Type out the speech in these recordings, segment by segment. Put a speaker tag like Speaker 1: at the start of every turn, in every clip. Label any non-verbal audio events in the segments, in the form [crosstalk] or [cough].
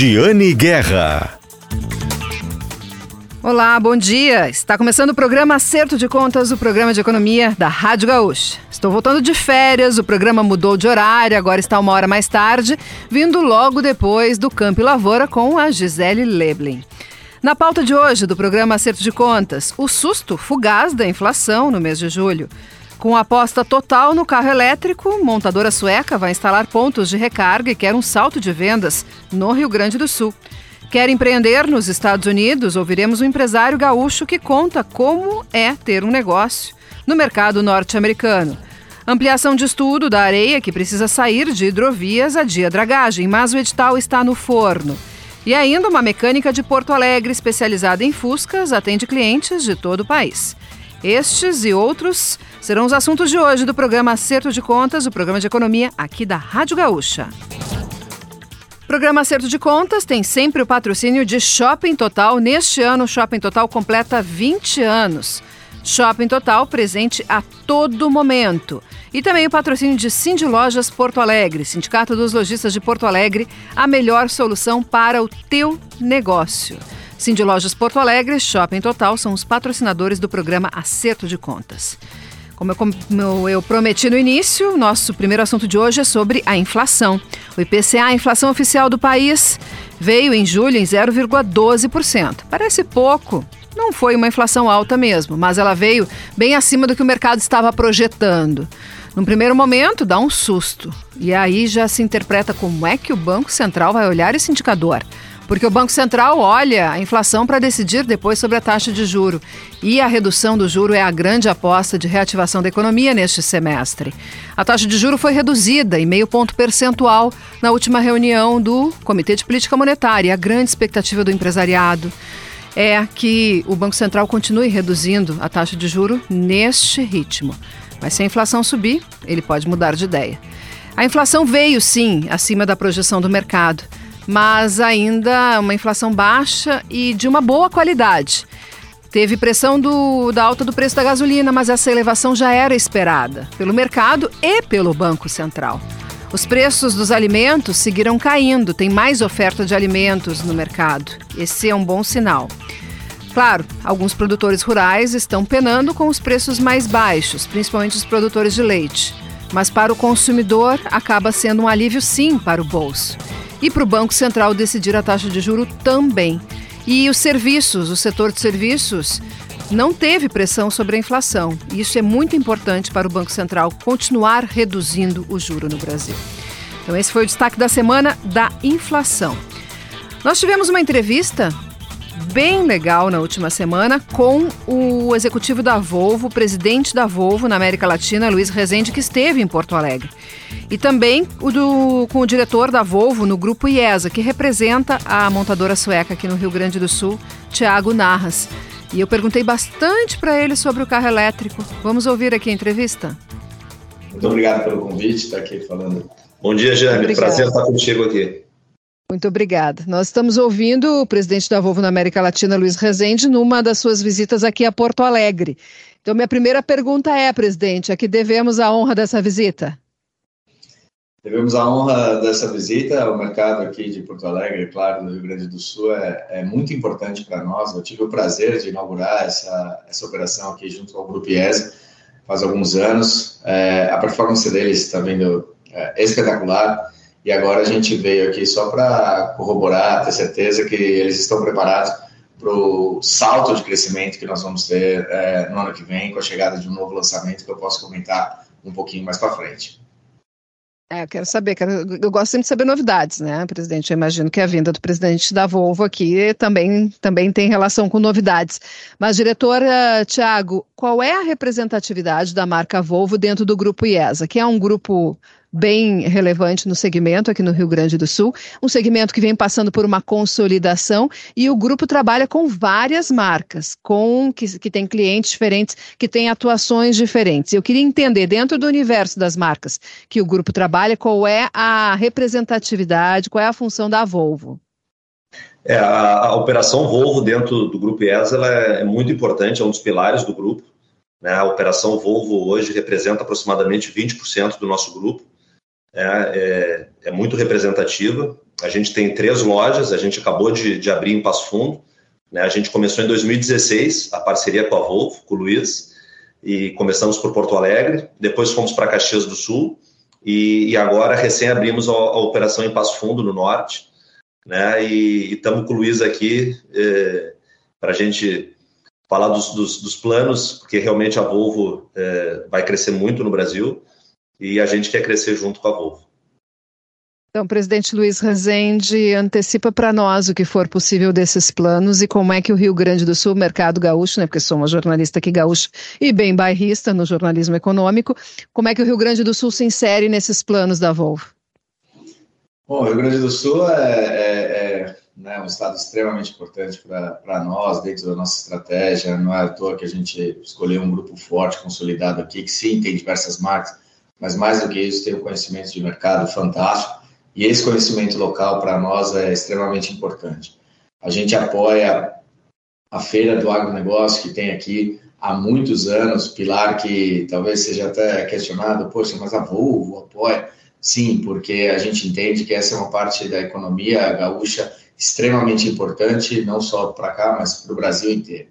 Speaker 1: Giane Guerra.
Speaker 2: Olá, bom dia. Está começando o programa Acerto de Contas, o programa de economia da Rádio Gaúcha. Estou voltando de férias, o programa mudou de horário, agora está uma hora mais tarde, vindo logo depois do Campo e Lavoura com a Gisele Leblin. Na pauta de hoje do programa Acerto de Contas, o susto fugaz da inflação no mês de julho. Com aposta total no carro elétrico, montadora sueca vai instalar pontos de recarga e quer um salto de vendas no Rio Grande do Sul. Quer empreender nos Estados Unidos? Ouviremos um empresário gaúcho que conta como é ter um negócio no mercado norte-americano. Ampliação de estudo da areia que precisa sair de hidrovias a dia dragagem, mas o edital está no forno. E ainda uma mecânica de Porto Alegre especializada em Fuscas atende clientes de todo o país. Estes e outros serão os assuntos de hoje do programa Acerto de Contas, o programa de economia aqui da Rádio Gaúcha. O programa Acerto de Contas tem sempre o patrocínio de Shopping Total. Neste ano, o Shopping Total completa 20 anos. Shopping Total presente a todo momento. E também o patrocínio de Cindy Lojas Porto Alegre, Sindicato dos Lojistas de Porto Alegre, a melhor solução para o teu negócio. Cindy Lojas Porto Alegre, Shopping Total são os patrocinadores do programa Acerto de Contas. Como eu, como eu, prometi no início, nosso primeiro assunto de hoje é sobre a inflação. O IPCA, a inflação oficial do país, veio em julho em 0,12%. Parece pouco, não foi uma inflação alta mesmo, mas ela veio bem acima do que o mercado estava projetando. Num primeiro momento, dá um susto. E aí já se interpreta como é que o Banco Central vai olhar esse indicador. Porque o Banco Central olha a inflação para decidir depois sobre a taxa de juro. E a redução do juro é a grande aposta de reativação da economia neste semestre. A taxa de juro foi reduzida em meio ponto percentual na última reunião do Comitê de Política Monetária. A grande expectativa do empresariado é que o Banco Central continue reduzindo a taxa de juro neste ritmo. Mas se a inflação subir, ele pode mudar de ideia. A inflação veio sim acima da projeção do mercado mas ainda uma inflação baixa e de uma boa qualidade. Teve pressão do, da alta do preço da gasolina, mas essa elevação já era esperada pelo mercado e pelo Banco Central. Os preços dos alimentos seguiram caindo, tem mais oferta de alimentos no mercado. Esse é um bom sinal. Claro, alguns produtores rurais estão penando com os preços mais baixos, principalmente os produtores de leite. Mas para o consumidor acaba sendo um alívio sim para o bolso e para o Banco Central decidir a taxa de juro também. E os serviços, o setor de serviços, não teve pressão sobre a inflação. Isso é muito importante para o Banco Central continuar reduzindo o juro no Brasil. Então, esse foi o destaque da semana da inflação. Nós tivemos uma entrevista bem legal na última semana com o executivo da Volvo, o presidente da Volvo na América Latina, Luiz Rezende, que esteve em Porto Alegre. E também o do, com o diretor da Volvo no grupo IESA, que representa a montadora sueca aqui no Rio Grande do Sul, Tiago Narras. E eu perguntei bastante para ele sobre o carro elétrico. Vamos ouvir aqui a entrevista?
Speaker 3: Muito obrigado pelo convite, estar aqui falando. Bom dia, Jaime. Prazer estar contigo aqui.
Speaker 2: Muito obrigada. Nós estamos ouvindo o presidente da Volvo na América Latina, Luiz Rezende, numa das suas visitas aqui a Porto Alegre. Então, minha primeira pergunta é, presidente, a que devemos a honra dessa visita?
Speaker 3: Devemos a honra dessa visita ao mercado aqui de Porto Alegre, claro, do Rio Grande do Sul, é, é muito importante para nós. Eu tive o prazer de inaugurar essa, essa operação aqui junto com o Grupo IES faz alguns anos. É, a performance deles está vindo é, espetacular e agora a gente veio aqui só para corroborar, ter certeza que eles estão preparados para o salto de crescimento que nós vamos ter é, no ano que vem, com a chegada de um novo lançamento que eu posso comentar um pouquinho mais para frente.
Speaker 2: É, eu quero saber, quero, eu gosto sempre de saber novidades, né, presidente? Eu imagino que a vinda do presidente da Volvo aqui também, também tem relação com novidades. Mas, diretor uh, Tiago, qual é a representatividade da marca Volvo dentro do grupo IESA, que é um grupo bem relevante no segmento aqui no Rio Grande do Sul, um segmento que vem passando por uma consolidação e o grupo trabalha com várias marcas, com que, que tem clientes diferentes, que têm atuações diferentes. Eu queria entender, dentro do universo das marcas que o grupo trabalha, qual é a representatividade, qual é a função da Volvo.
Speaker 4: É, a, a, operação Volvo dentro do grupo IES é, é muito importante, é um dos pilares do grupo. Né? A operação Volvo hoje representa aproximadamente 20% do nosso grupo é, é, é muito representativa a gente tem três lojas, a gente acabou de, de abrir em Passo Fundo, né? A gente começou em 2016 a parceria com a Volvo, com o Luiz, e começamos por Porto Alegre, depois fomos para Caxias do Sul, e, e, agora recém abrimos a, a, operação em Passo Fundo, no Norte, né? E estamos com o Luiz aqui é, para a gente falar dos, dos, dos, planos, porque realmente a Volvo é, vai crescer muito no Brasil e a gente quer crescer junto com a Volvo.
Speaker 2: Então, presidente Luiz Rezende, antecipa para nós o que for possível desses planos e como é que o Rio Grande do Sul, mercado gaúcho, né, porque sou uma jornalista aqui gaúcho e bem bairrista no jornalismo econômico, como é que o Rio Grande do Sul se insere nesses planos da Volvo?
Speaker 3: Bom, o Rio Grande do Sul é, é, é né, um estado extremamente importante para nós, dentro da nossa estratégia, não é à toa que a gente escolheu um grupo forte, consolidado aqui, que sim, tem diversas marcas, mas mais do que isso, tem um conhecimento de mercado fantástico, e esse conhecimento local para nós é extremamente importante. A gente apoia a Feira do Agronegócio, que tem aqui há muitos anos, pilar que talvez seja até questionado, poxa, mas a Volvo apoia? Sim, porque a gente entende que essa é uma parte da economia gaúcha extremamente importante, não só para cá, mas para o Brasil inteiro.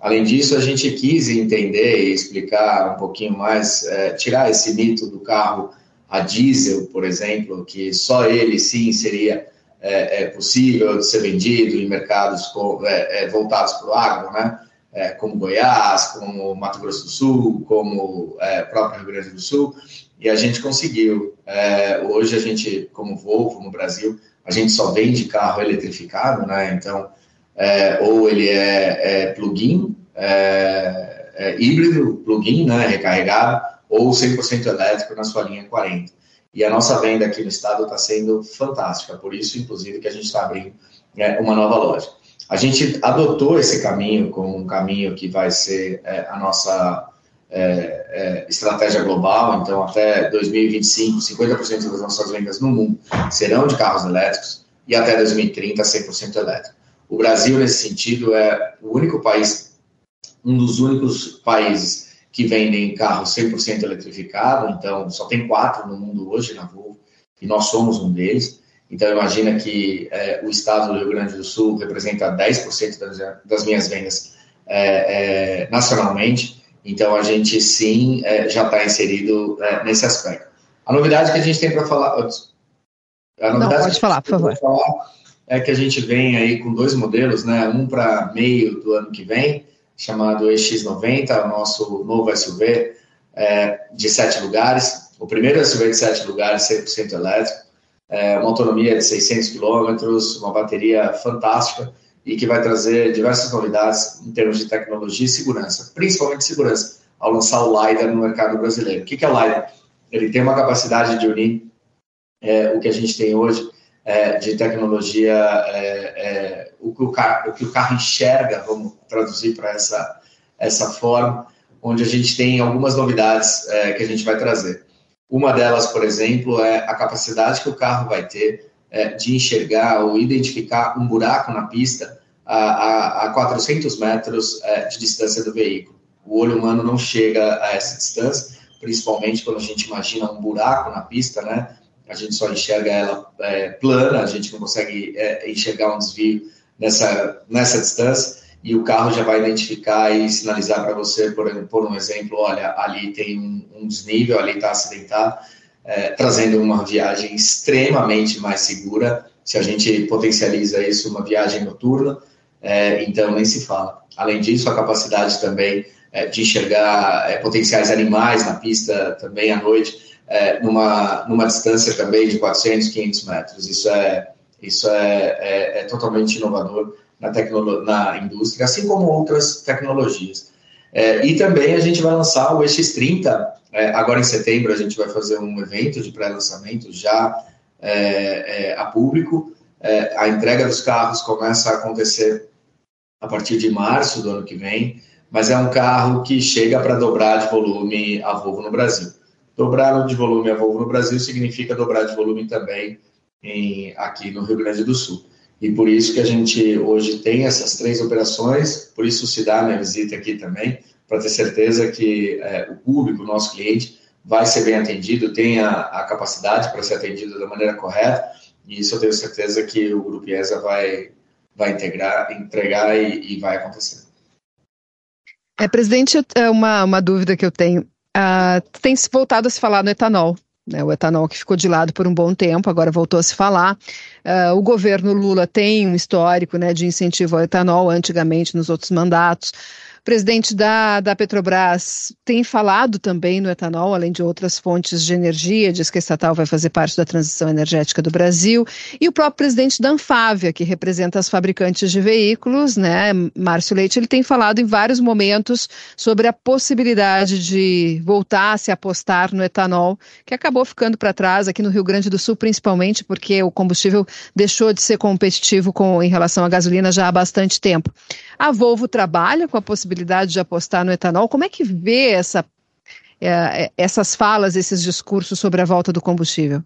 Speaker 3: Além disso, a gente quis entender e explicar um pouquinho mais, é, tirar esse mito do carro a diesel, por exemplo, que só ele sim seria é, é possível de ser vendido em mercados com, é, é voltados para o agro, né? É, como Goiás, como Mato Grosso do Sul, como próprio Rio Grande do Sul, e a gente conseguiu. hoje a gente, como Volvo no Brasil, a gente só vende carro eletrificado, né? Então, ou ele é, plug-in, híbrido, plug-in, né? Recarregado, ou 100% elétrico na sua linha 40. E a nossa venda aqui no estado está sendo fantástica, por isso, inclusive, que a gente está abrindo é, uma nova loja. A gente adotou esse caminho como um caminho que vai ser é, a nossa é, é estratégia global, então até 2025, 50% das nossas vendas no mundo serão de carros elétricos e até 2030, 100% elétrico. O Brasil, nesse sentido, é o único país, um dos únicos países que vendem carros 100% eletrificado, então só tem quatro no mundo hoje na Volvo, e nós somos um deles. Então imagina que é, o estado do Rio Grande do Sul representa 10% das, das minhas vendas é, é, nacionalmente, então a gente sim é, já está inserido é, nesse aspecto. A novidade que a gente tem para falar...
Speaker 2: A novidade Não, pode falar, por favor. Falar
Speaker 3: é que a gente vem aí com dois modelos, né? um para meio do ano que vem, chamado EX90, o nosso novo SUV é, de sete lugares. O primeiro SUV de sete lugares, 100% elétrico, é, uma autonomia de 600 quilômetros, uma bateria fantástica e que vai trazer diversas novidades em termos de tecnologia e segurança, principalmente segurança, ao lançar o LiDAR no mercado brasileiro. O que é o LiDAR? Ele tem uma capacidade de unir é, o que a gente tem hoje é, de tecnologia, é, é, o, que o, carro, o que o carro enxerga, vamos traduzir para essa, essa forma, onde a gente tem algumas novidades é, que a gente vai trazer. Uma delas, por exemplo, é a capacidade que o carro vai ter é, de enxergar ou identificar um buraco na pista a, a, a 400 metros de distância do veículo. O olho humano não chega a essa distância, principalmente quando a gente imagina um buraco na pista, né? A gente só enxerga ela é, plana, a gente não consegue é, enxergar um desvio nessa, nessa distância, e o carro já vai identificar e sinalizar para você, por, por um exemplo, olha, ali tem um, um desnível, ali está acidentado, é, trazendo uma viagem extremamente mais segura, se a gente potencializa isso, uma viagem noturna, é, então nem se fala. Além disso, a capacidade também é, de enxergar é, potenciais animais na pista também à noite, é, numa, numa distância também de 400, 500 metros. Isso é, isso é, é, é totalmente inovador na, na indústria, assim como outras tecnologias. É, e também a gente vai lançar o EX30, é, agora em setembro a gente vai fazer um evento de pré-lançamento já é, a público. a entrega dos carros começa a acontecer a partir de março do ano que vem, mas é um carro que chega para dobrar de volume a Volvo no Brasil. Dobrar de volume a Volvo no Brasil significa dobrar de volume também em, aqui no Rio Grande do Sul. E por isso que a gente hoje tem essas três operações, por isso se dá minha visita aqui também, para ter certeza que é, o público, o nosso cliente, vai ser bem atendido, tem a, a capacidade para ser atendido da maneira correta e isso eu tenho certeza que o Grupo IESA vai, vai integrar, entregar e, e vai acontecer.
Speaker 2: É, presidente, é uma, uma dúvida que eu tenho. Uh, tem se voltado a se falar no etanol, né, o etanol que ficou de lado por um bom tempo, agora voltou a se falar. Uh, o governo Lula tem um histórico né, de incentivo ao etanol, antigamente nos outros mandatos. O presidente da, da Petrobras tem falado também no etanol, além de outras fontes de energia, diz que a estatal vai fazer parte da transição energética do Brasil. E o próprio presidente da Anfávia, que representa as fabricantes de veículos, né, Márcio Leite, ele tem falado em vários momentos sobre a possibilidade de voltar a se apostar no etanol, que acabou ficando para trás aqui no Rio Grande do Sul, principalmente porque o combustível deixou de ser competitivo com, em relação à gasolina já há bastante tempo. A Volvo trabalha com a possibilidade de apostar no etanol. Como é que vê essa, é, essas falas, esses discursos sobre a volta do combustível?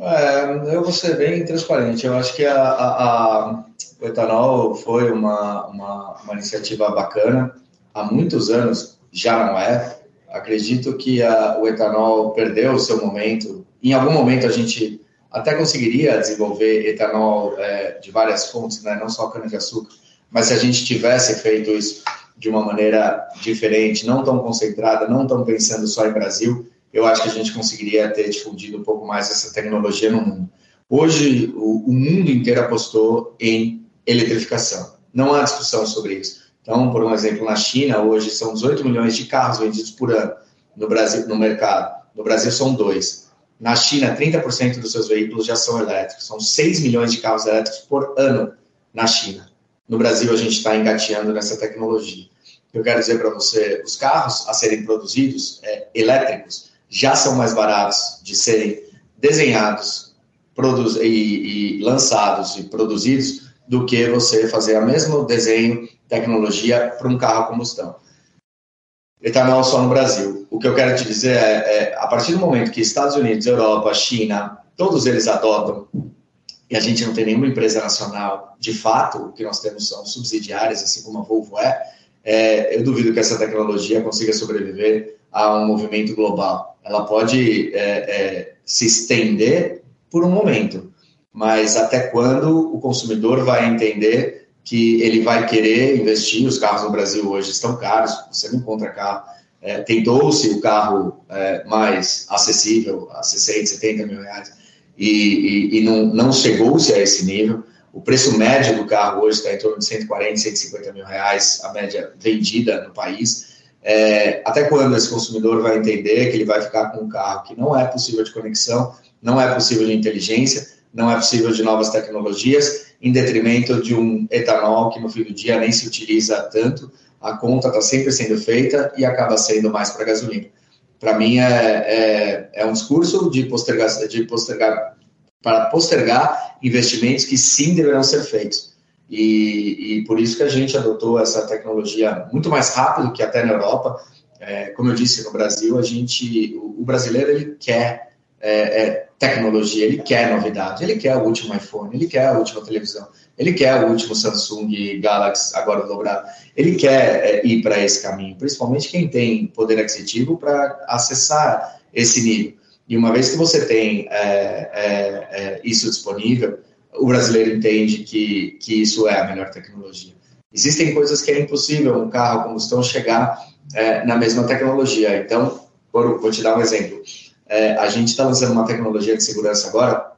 Speaker 3: É, eu vou ser bem transparente. Eu acho que a, a, a, o etanol foi uma, uma, uma, iniciativa bacana. Há muitos anos já não é. Acredito que o etanol perdeu o seu momento. Em algum momento a gente até conseguiria desenvolver etanol é, de várias fontes, né? não só cana-de-açúcar, mas se a gente tivesse feito isso de uma maneira diferente, não tão concentrada, não tão pensando só em Brasil, eu acho que a gente conseguiria ter difundido um pouco mais essa tecnologia no mundo. Hoje, o, o mundo inteiro apostou em eletrificação. Não há discussão sobre isso. Então, por um exemplo, na China, hoje são 18 milhões de carros vendidos por ano no Brasil, no mercado. No Brasil são dois. Na China, 30% dos seus veículos já são elétricos. São 6 milhões de carros elétricos por ano na China. No Brasil, a gente está engateando nessa tecnologia. Eu quero dizer para você, os carros a serem produzidos é, elétricos já são mais baratos de serem desenhados e, e lançados e produzidos do que você fazer o mesmo desenho, tecnologia para um carro a combustão. Etanol só no Brasil. O que eu quero te dizer é, é, a partir do momento que Estados Unidos, Europa, China, todos eles adotam e a gente não tem nenhuma empresa nacional, de fato, o que nós temos são subsidiárias, assim como a Volvo é, é eu duvido que essa tecnologia consiga sobreviver a um movimento global. Ela pode é, é, se estender por um momento, mas até quando o consumidor vai entender que ele vai querer investir? Os carros no Brasil hoje estão caros, você não encontra carro. É, Tentou-se o carro é, mais acessível, a 60, 70 mil reais e, e, e não, não chegou-se a esse nível. O preço médio do carro hoje está em torno de 140, 150 mil reais, a média vendida no país. É, até quando esse consumidor vai entender que ele vai ficar com um carro que não é possível de conexão, não é possível de inteligência, não é possível de novas tecnologias, em detrimento de um etanol que no fim do dia nem se utiliza tanto, a conta está sempre sendo feita e acaba sendo mais para gasolina para mim, é, é, é, um discurso de postergar, de postergar, para postergar investimentos que sim deverão ser feitos. E, e por isso que a gente adotou essa tecnologia muito mais rápido que até na Europa. É, como eu disse, no Brasil, a gente, o, o brasileiro ele quer é, é, tecnologia, ele quer novidade, ele quer o último iPhone, ele quer a última televisão, ele quer o último Samsung Galaxy agora dobrado, ele quer é, ir para esse caminho, principalmente quem tem poder aquisitivo para acessar esse nível. E uma vez que você tem é, é, é, isso disponível, o brasileiro entende que, que isso é a melhor tecnologia. Existem coisas que é impossível um carro a combustão chegar é, na mesma tecnologia. Então, vou te dar um exemplo. É, a gente está lançando uma tecnologia de segurança agora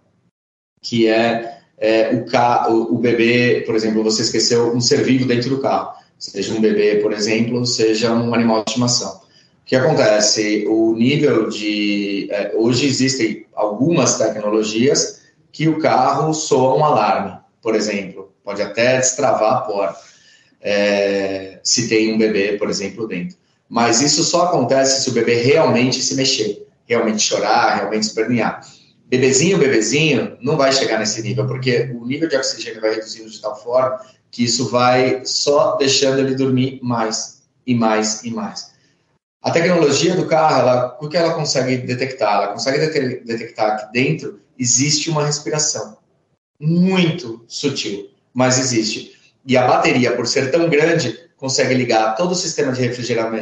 Speaker 3: que é é, o, carro, o bebê, por exemplo, você esqueceu um ser vivo dentro do carro, seja um bebê, por exemplo, seja um animal de estimação. O que acontece? O nível de. É, hoje existem algumas tecnologias que o carro soa um alarme, por exemplo, pode até destravar a porta, é, se tem um bebê, por exemplo, dentro. Mas isso só acontece se o bebê realmente se mexer, realmente chorar, realmente espernear bebezinho, bebezinho, não vai chegar nesse nível, porque o nível de oxigênio vai reduzindo de tal forma que isso vai só deixando ele dormir mais e mais e mais. A tecnologia do carro, ela, o que ela consegue detectar? Ela consegue detectar que dentro existe uma respiração muito sutil, mas existe. E a bateria, por ser tão grande, consegue ligar todo o sistema de,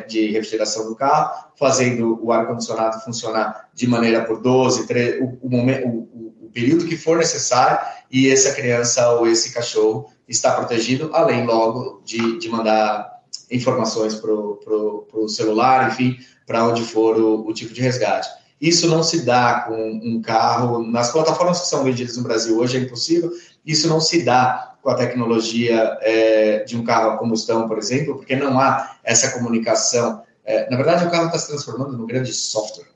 Speaker 3: de refrigeração do carro, fazendo o ar-condicionado funcionar de maneira por 12, 13, o, o, o, o período que for necessário e essa criança ou esse cachorro está protegido, além logo de, de mandar informações para o celular, enfim, para onde for o, o, tipo de resgate. Isso não se dá com um carro, nas plataformas que são vendidas no Brasil hoje é impossível, isso não se dá com a tecnologia é, de um carro a combustão, por exemplo, porque não há essa comunicação. É, na verdade, o carro está se transformando num grande software,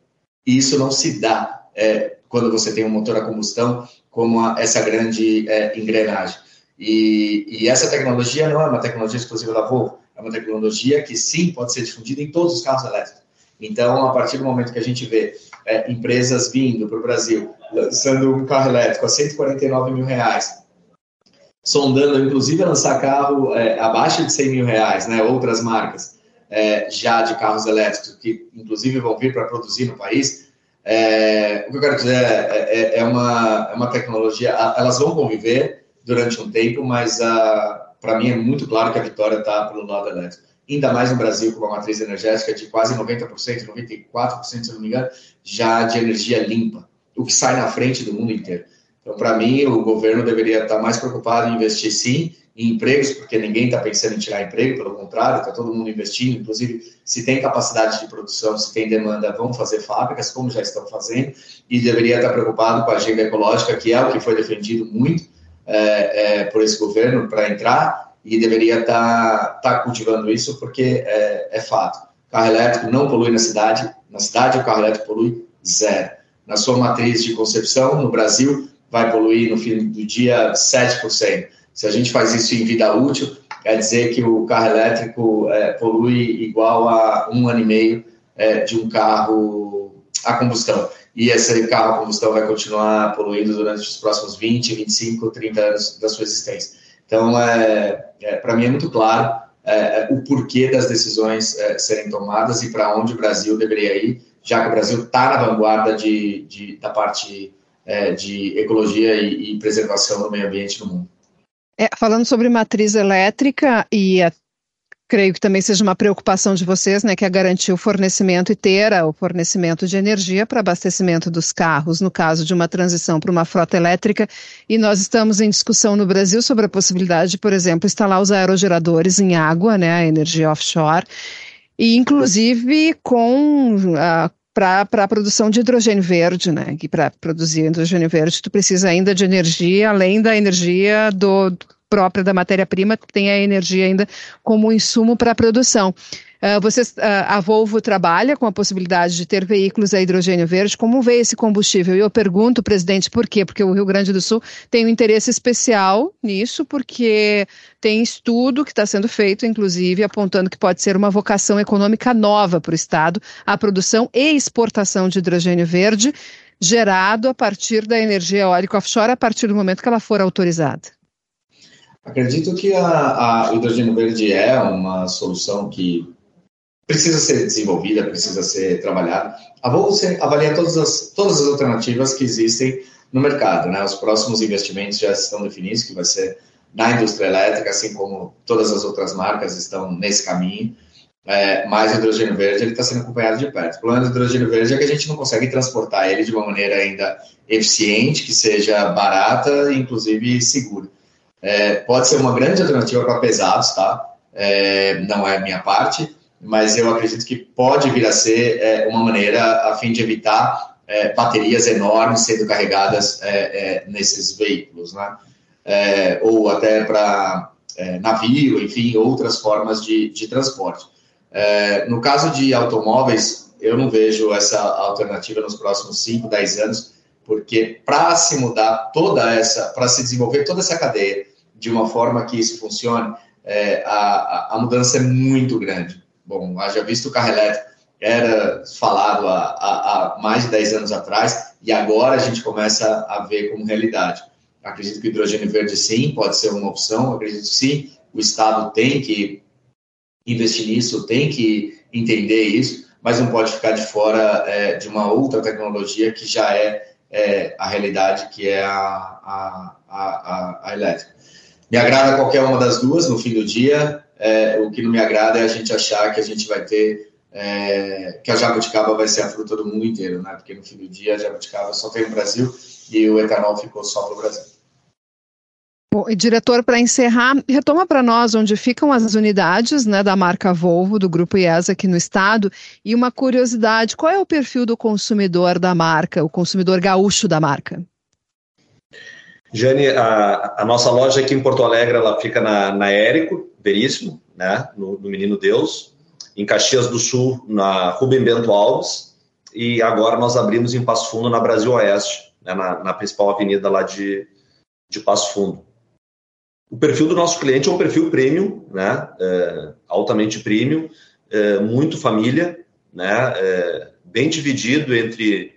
Speaker 3: e isso não se dá é, quando você tem um motor a combustão como a, essa grande engrenagem. E, e, essa tecnologia não é uma tecnologia exclusiva da Volvo, é uma tecnologia que sim pode ser difundida em todos os carros elétricos. Então, a partir do momento que a gente vê empresas vindo para o Brasil, lançando um carro elétrico a 149 mil reais, sondando, inclusive, lançar carro é, abaixo de 100 mil reais, né, outras marcas é, já de carros elétricos, que inclusive vão vir para produzir no país, é, o que eu quero dizer é, é, é, uma, é uma tecnologia, elas vão conviver durante um tempo, mas para mim é muito claro que a vitória está pelo lado elétrico. Ainda mais no Brasil, com uma matriz energética de quase 90%, 94%, se não me engano, já de energia limpa, o que sai na frente do mundo inteiro. Então, para mim, o governo deveria estar mais preocupado em investir sim em empregos, porque ninguém está pensando em tirar emprego, pelo contrário, está todo mundo investindo. Inclusive, se tem capacidade de produção, se tem demanda, vão fazer fábricas, como já estão fazendo, e deveria estar preocupado com a agenda ecológica, que é o que foi defendido muito é, é, por esse governo para entrar, e deveria estar, estar cultivando isso, porque é, é fato. Carro elétrico não polui na cidade, na cidade o carro elétrico polui zero. Na sua matriz de concepção, no Brasil, vai poluir no fim do dia 7%. Se a gente faz isso em vida útil, quer dizer que o carro elétrico é, polui igual a um ano e meio é, de um carro a combustão. E esse carro a combustão vai continuar poluindo durante os próximos 20, 25, 30 anos da sua existência. Então, é, é para mim é muito claro é, é, o porquê das decisões serem tomadas e para onde o Brasil deveria ir, já que o Brasil está na vanguarda de, de, da parte é, de ecologia e, e, preservação do meio ambiente no mundo.
Speaker 2: É, falando sobre matriz elétrica e a, creio que também seja uma preocupação de vocês, né, que é garantir o fornecimento e ter o fornecimento de energia para abastecimento dos carros, no caso de uma transição para uma frota elétrica. E nós estamos em discussão no Brasil sobre a possibilidade de, por exemplo, instalar os aerogeradores em água, né, a energia offshore e inclusive com a para a produção de hidrogênio verde, né? Que para produzir hidrogênio verde tu precisa ainda de energia, além da energia do própria da matéria-prima, tem a energia ainda como insumo para a produção. Uh, vocês, uh, a Volvo trabalha com a possibilidade de ter veículos a hidrogênio verde. Como vê esse combustível? E eu pergunto, presidente, por quê? Porque o Rio Grande do Sul tem um interesse especial nisso, porque tem estudo que está sendo feito, inclusive, apontando que pode ser uma vocação econômica nova para o Estado, a produção e exportação de hidrogênio verde, gerado a partir da energia eólica offshore, a partir do momento que ela for autorizada.
Speaker 3: Acredito que a, a hidrogênio verde é uma solução que precisa ser desenvolvida, precisa ser trabalhada. A Volvo avalia todas as, todas as alternativas que existem no mercado. Né? Os próximos investimentos já estão definidos, que vai ser na indústria elétrica, assim como todas as outras marcas estão nesse caminho. É, mas o hidrogênio verde está sendo acompanhado de perto. O problema do hidrogênio verde é que a gente não consegue transportar ele de uma maneira ainda eficiente, que seja barata e, inclusive, segura. É, pode ser uma grande alternativa para pesados, tá? É, não é minha parte, mas eu acredito que pode vir a ser é, uma maneira a fim de evitar é, baterias enormes sendo carregadas é, é nesses veículos, né? É, ou até para é, navio, enfim, outras formas de, de transporte. no caso de automóveis, eu não vejo essa alternativa nos próximos 5, 10 anos, porque para se mudar toda essa, para se desenvolver toda essa cadeia de uma forma que isso funcione, a, a mudança é muito grande. Bom, haja visto o carro elétrico era falado há, há, há, mais de 10 anos atrás e agora a gente começa a ver como realidade. Acredito que o hidrogênio verde, sim, pode ser uma opção. Acredito que sim, o Estado tem que investir nisso, tem que entender isso, mas não pode ficar de fora é, de uma outra tecnologia que já é, é a realidade, que é a, a, a, a elétrica. Me agrada qualquer uma das duas no fim do dia, é, o que não me agrada é a gente achar que a gente vai ter é, que a jabuticaba vai ser a fruta do mundo inteiro, né? Porque no fim do dia a jabuticaba só tem no Brasil e o etanol ficou só para o Brasil.
Speaker 2: Bom, e diretor, para encerrar, retoma para nós onde ficam as unidades né, da marca Volvo, do Grupo IES aqui no estado, e uma curiosidade, qual é o perfil do consumidor da marca, o consumidor gaúcho da marca?
Speaker 4: Jane, a, a nossa loja aqui em Porto Alegre, ela fica na, na Érico, Veríssimo, né, no, no Menino Deus, em Caxias do Sul, na Rubem Bento Alves, e agora nós abrimos em Passo Fundo, na Brasil Oeste, né, na, na principal avenida lá de, de Passo Fundo. O perfil do nosso cliente é um perfil premium, né? É, altamente premium, é, muito família, né? É, bem dividido entre,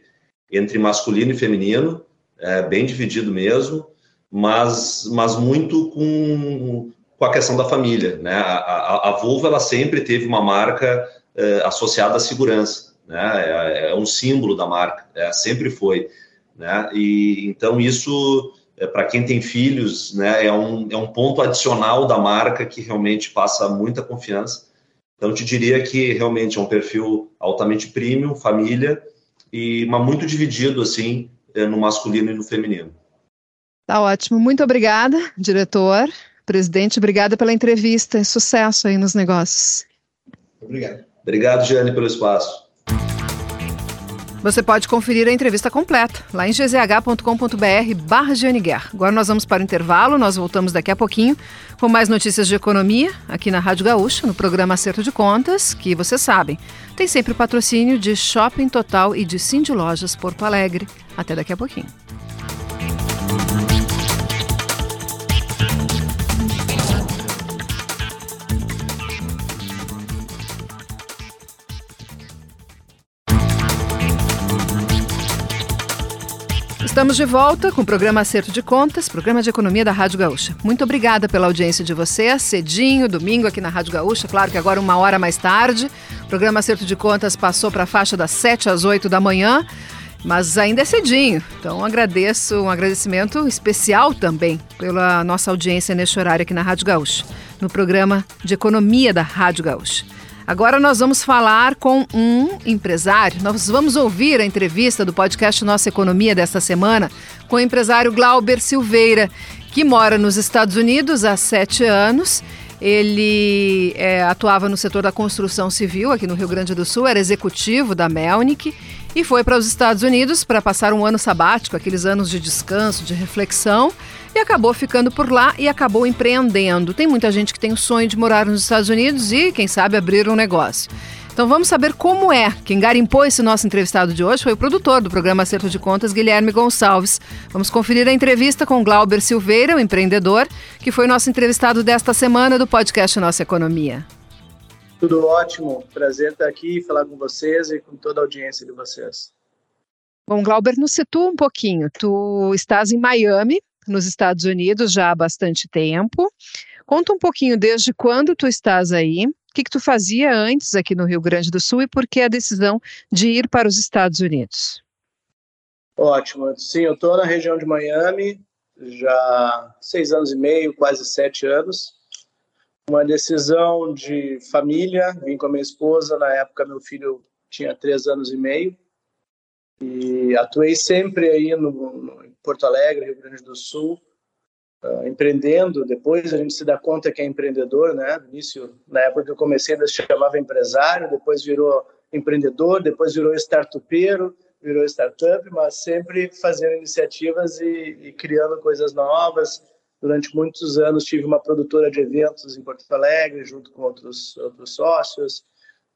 Speaker 4: entre masculino e feminino, é, bem dividido mesmo, mas, mas muito com, com a questão da família. Né? A, a, a Volvo ela sempre teve uma marca é, associada à segurança, né? É, é, um símbolo da marca, é, sempre foi. Né? E então isso é, para quem tem filhos, né, é um, é um ponto adicional da marca que realmente passa muita confiança. Então, eu te diria que realmente é um perfil altamente premium, família, e mas muito dividido, assim, é, no masculino e no feminino.
Speaker 2: Tá ótimo. Muito obrigada, diretor. Presidente, obrigada pela entrevista. Sucesso aí nos negócios.
Speaker 3: Obrigado.
Speaker 4: Obrigado, Jane, pelo espaço.
Speaker 2: Você pode conferir a entrevista completa lá em gzh.com.br barra Agora nós vamos para o intervalo, nós voltamos daqui a pouquinho com mais notícias de economia aqui na Rádio Gaúcha, no programa Acerto de Contas, que vocês sabem, tem sempre o patrocínio de Shopping Total e de Cindy Lojas Porto Alegre. Até daqui a pouquinho. Estamos de volta com o programa Acerto de Contas, programa de economia da Rádio Gaúcha. Muito obrigada pela audiência de você, cedinho, domingo aqui na Rádio Gaúcha, claro que agora uma hora mais tarde. O programa Acerto de Contas passou para a faixa das 7 às 8 da manhã, mas ainda é cedinho. Então agradeço, um agradecimento especial também pela nossa audiência neste horário aqui na Rádio Gaúcha, no programa de economia da Rádio Gaúcha. Agora nós vamos falar com um empresário. Nós vamos ouvir a entrevista do podcast Nossa Economia desta semana com o empresário Glauber Silveira, que mora nos Estados Unidos há sete anos. Ele é, atuava no setor da construção civil aqui no Rio Grande do Sul, era executivo da Melnick e foi para os Estados Unidos para passar um ano sabático, aqueles anos de descanso, de reflexão e acabou ficando por lá e acabou empreendendo. Tem muita gente que tem o sonho de morar nos Estados Unidos e, quem sabe, abrir um negócio. Então vamos saber como é. Quem garimpou esse nosso entrevistado de hoje foi o produtor do programa Acerto de Contas, Guilherme Gonçalves. Vamos conferir a entrevista com Glauber Silveira, o empreendedor, que foi nosso entrevistado desta semana do podcast Nossa Economia.
Speaker 5: Tudo ótimo, prazer estar aqui, falar com vocês e com toda a audiência de vocês.
Speaker 2: Bom, Glauber, nos situa um pouquinho. Tu estás em Miami, nos Estados Unidos já há bastante tempo. Conta um pouquinho desde quando tu estás aí, o que, que tu fazia antes aqui no Rio Grande do Sul e por que a decisão de ir para os Estados Unidos?
Speaker 5: Ótimo. Sim, eu estou na região de Miami já seis anos e meio, quase sete anos. Uma decisão de família. Vim com a minha esposa. Na época, meu filho tinha três anos e meio. E atuei sempre aí no, no Porto Alegre, Rio Grande do Sul, uh, empreendendo. Depois a gente se dá conta que é empreendedor, né? No início, na época que eu comecei, se chamava empresário, depois virou empreendedor, depois virou startupeiro, virou startup, mas sempre fazendo iniciativas e, e criando coisas novas. Durante muitos anos tive uma produtora de eventos em Porto Alegre, junto com outros, outros sócios.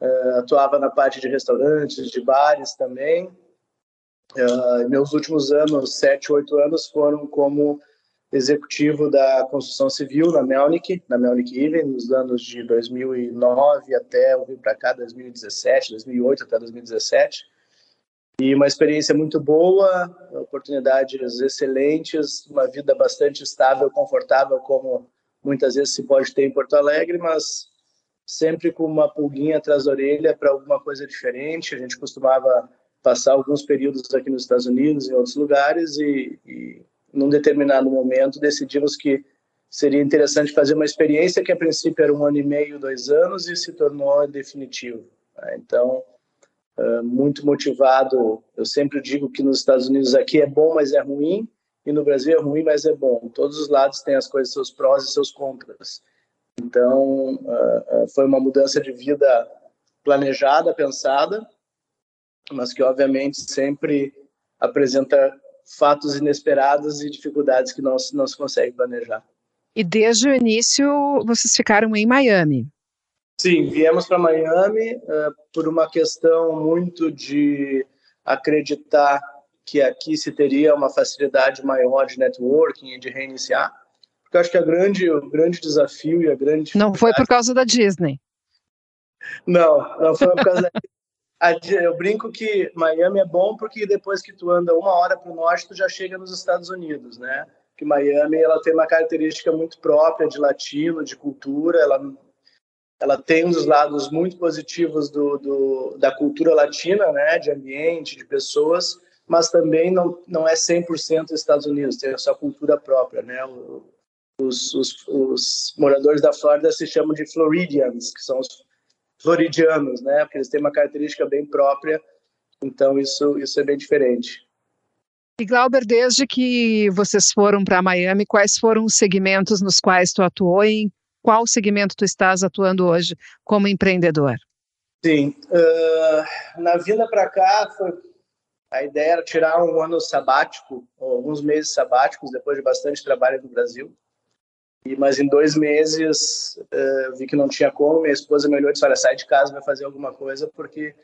Speaker 5: Uh, atuava na parte de restaurantes, de bares também. Uh, meus últimos anos, sete, oito anos, foram como executivo da construção civil na Melnick, na Melnick Even, nos anos de 2009 até eu vim para cá, 2017, 2008 até 2017. E uma experiência muito boa, oportunidades excelentes, uma vida bastante estável, confortável, como muitas vezes se pode ter em Porto Alegre, mas sempre com uma pulguinha atrás da orelha para alguma coisa diferente. A gente costumava passar alguns períodos aqui nos Estados Unidos, em outros lugares, e, e num determinado momento decidimos que seria interessante fazer uma experiência que a princípio era um ano e meio, dois anos, e se tornou definitivo. Né? Então, uh, muito motivado. Eu sempre digo que nos Estados Unidos aqui é bom, mas é ruim, e no Brasil é ruim, mas é bom. Todos os lados têm as coisas, seus prós e seus contras. Então, uh, foi uma mudança de vida planejada, pensada, mas que obviamente sempre apresenta fatos inesperados e dificuldades que não, não se consegue planejar.
Speaker 2: E desde o início vocês ficaram em Miami?
Speaker 5: Sim, viemos para Miami uh, por uma questão muito de acreditar que aqui se teria uma facilidade maior de networking e de reiniciar. Porque eu acho que a grande, o grande desafio e a grande.
Speaker 2: Não foi por causa da Disney.
Speaker 5: Não, não foi por causa da eu brinco que Miami é bom porque depois que tu anda uma hora para o norte, tu já chega nos Estados Unidos, né? Que Miami ela tem uma característica muito própria de latino, de cultura. Ela, ela tem uns lados muito positivos do, do, da cultura latina, né? De ambiente, de pessoas, mas também não, não é 100% Estados Unidos, tem a sua cultura própria, né? Os, os, os moradores da Flórida se chamam de Floridians, que são os floridianos, né? Porque eles têm uma característica bem própria, então isso, isso é bem diferente.
Speaker 2: E Glauber, desde que vocês foram para Miami, quais foram os segmentos nos quais tu atuou e em qual segmento tu estás atuando hoje como empreendedor?
Speaker 5: Sim, uh, na vinda para cá foi a ideia era tirar um ano sabático, alguns meses sabáticos depois de bastante trabalho no Brasil. E, mas em dois meses uh, vi que não tinha como. Minha esposa me olhou e disse: Olha, sai de casa, vai fazer alguma coisa, porque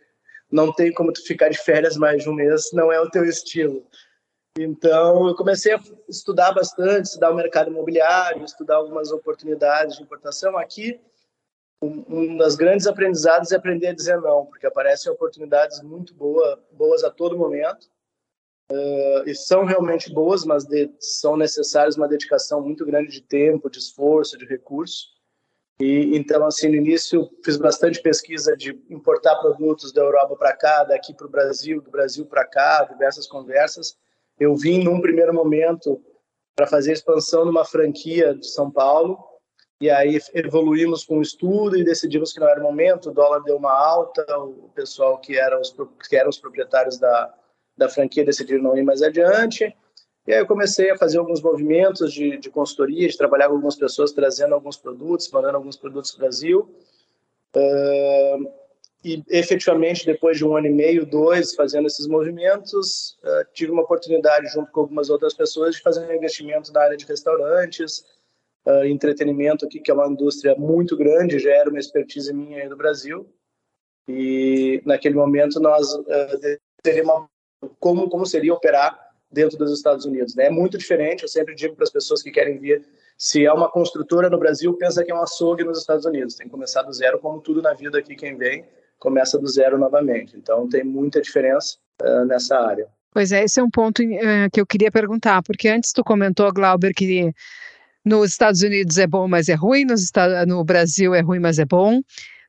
Speaker 5: não tem como tu ficar de férias mais de um mês, não é o teu estilo. Então eu comecei a estudar bastante, estudar o mercado imobiliário, estudar algumas oportunidades de importação. Aqui, um, das grandes aprendizados é aprender a dizer não, porque aparecem oportunidades muito boa, boas a todo momento Uh, e são realmente boas, mas de, são necessárias uma dedicação muito grande de tempo, de esforço, de recurso. E então, assim, no início fiz bastante pesquisa de importar produtos da Europa para cá, daqui para o Brasil, do Brasil para cá, diversas conversas. Eu vim num primeiro momento para fazer expansão numa franquia de São Paulo, e aí evoluímos com o estudo e decidimos que não era o momento. O dólar deu uma alta, o pessoal que eram os, que eram os proprietários da da franquia decidiram não ir mais adiante. E aí eu comecei a fazer alguns movimentos de, de consultoria, de trabalhar com algumas pessoas, trazendo alguns produtos, mandando alguns produtos para o Brasil. Uh, e efetivamente, depois de um ano e meio, dois, fazendo esses movimentos, uh, tive uma oportunidade, junto com algumas outras pessoas, de fazer um investimento na área de restaurantes, uh, entretenimento aqui, que é uma indústria muito grande, já era uma expertise minha aí do Brasil. E naquele momento nós uh, teríamos como, como seria operar dentro dos Estados Unidos. Né? É muito diferente, eu sempre digo para as pessoas que querem vir, se é uma construtora no Brasil, pensa que é um açougue nos Estados Unidos, tem que começar do zero, como tudo na vida aqui, quem vem, começa do zero novamente. Então, tem muita diferença uh, nessa área.
Speaker 2: Pois é, esse é um ponto uh, que eu queria perguntar, porque antes tu comentou, Glauber, que nos Estados Unidos é bom, mas é ruim, no Brasil é ruim, mas é bom.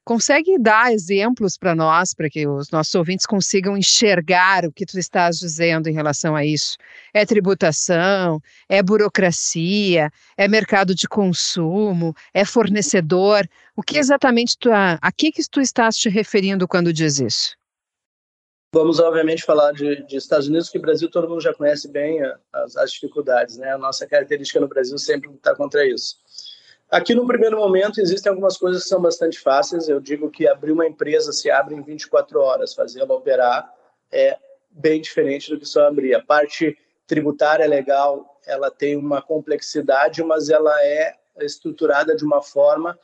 Speaker 2: Consegue dar exemplos para nós, para que os nossos ouvintes consigam enxergar o que tu estás dizendo em relação a isso? É tributação? É burocracia? É mercado de consumo? É fornecedor? O que exatamente tu, a, a que, que tu estás te referindo quando diz isso?
Speaker 5: Vamos, obviamente, falar de, de, Estados Unidos, que o Brasil todo mundo já conhece bem as, as dificuldades, né? A nossa característica no Brasil sempre está contra isso. Aqui no primeiro momento existem algumas coisas que são bastante fáceis. Eu digo que abrir uma empresa se abre em 24 horas, fazê-la operar é bem diferente do que só abrir. A parte tributária é legal, ela tem uma complexidade, mas ela é estruturada de uma forma